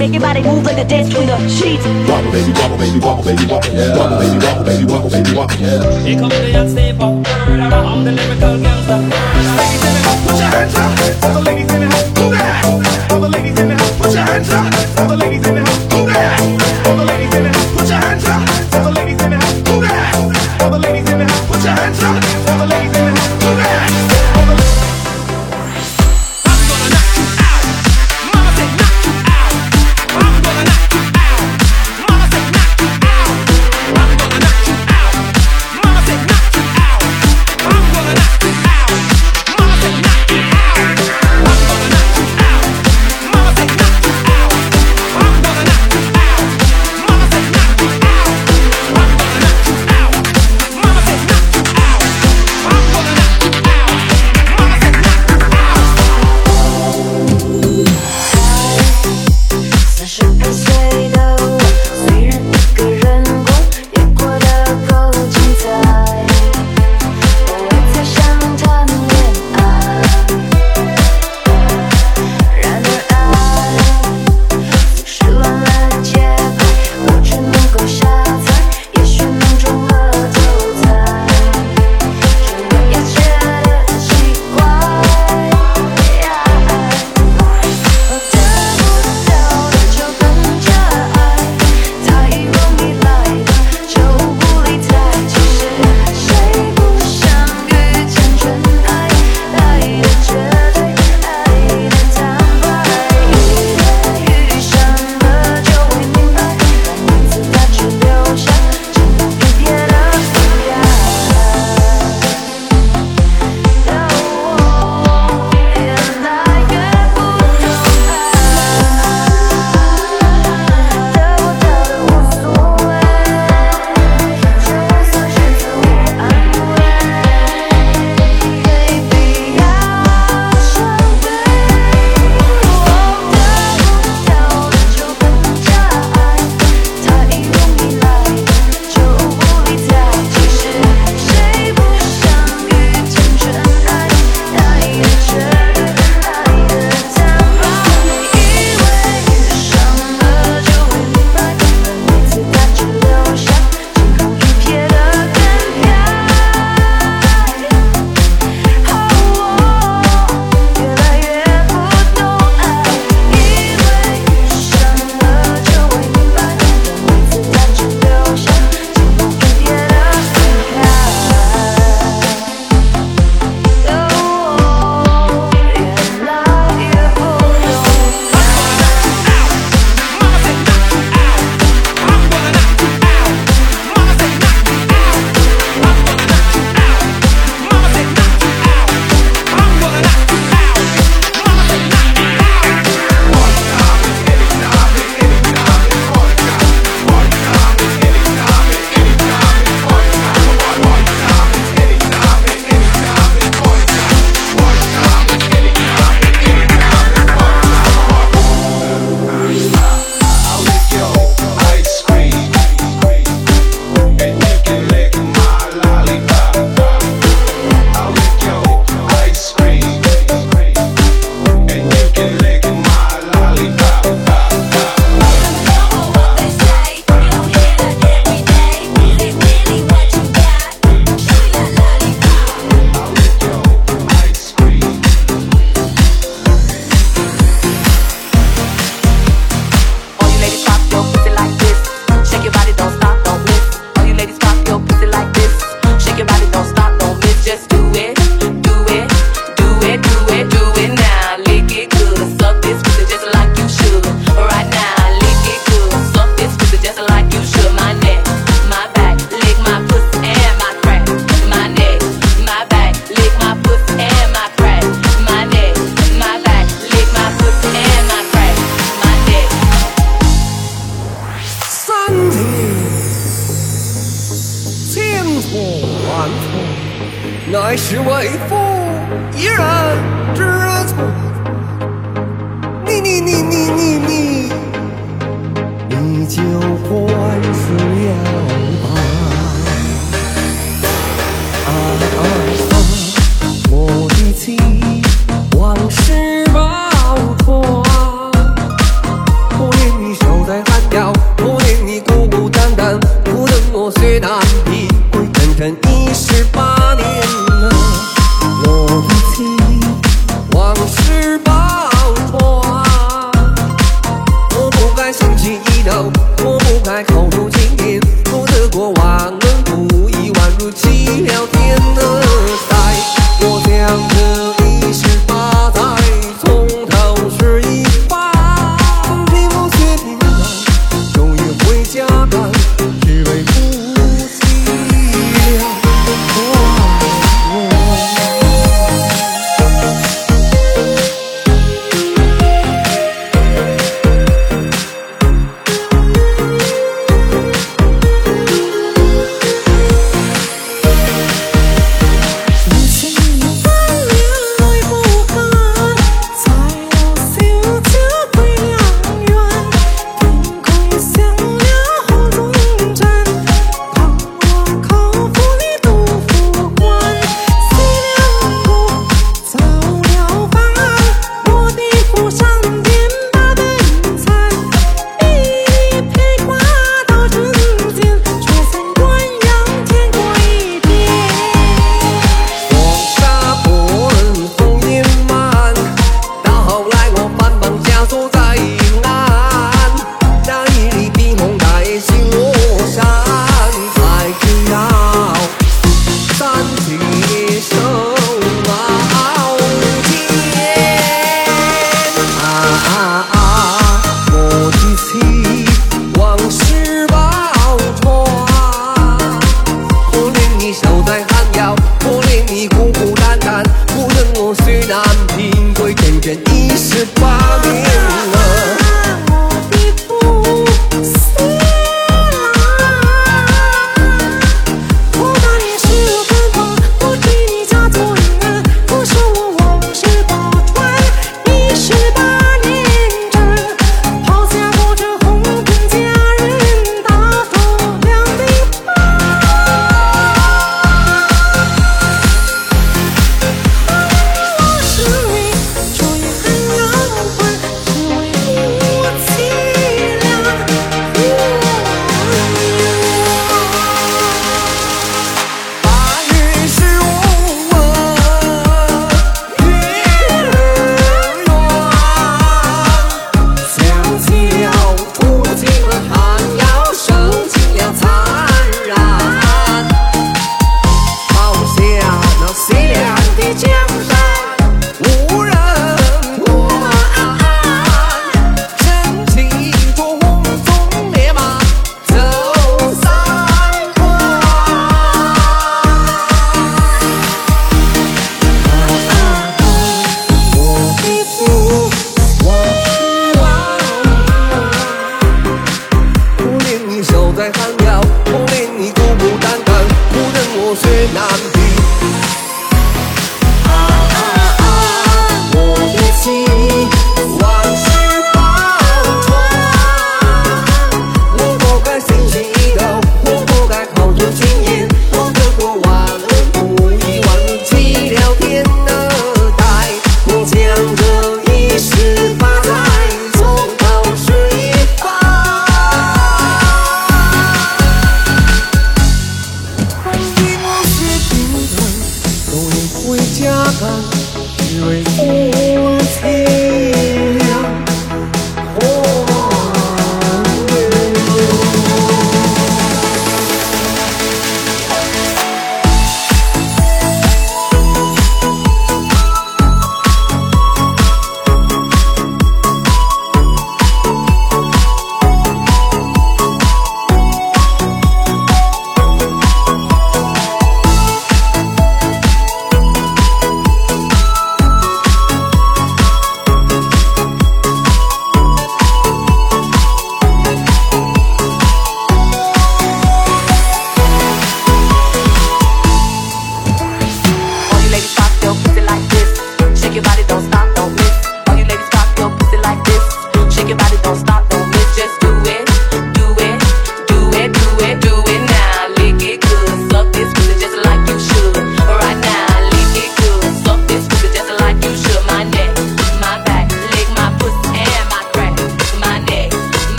Make your body move like a dance between the sheets. Wobble, baby, wobble, baby, wobble, baby, wobble, yeah. wobble, baby, wobble, baby, wobble, baby, wobble. Yeah. Here comes the unstable. I'm the lyrical gangster. Ladies in the house, put your hands up. All the ladies in the house, move that. All the ladies in the house, put your hands up. All the ladies in the house, move that.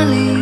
Charlie.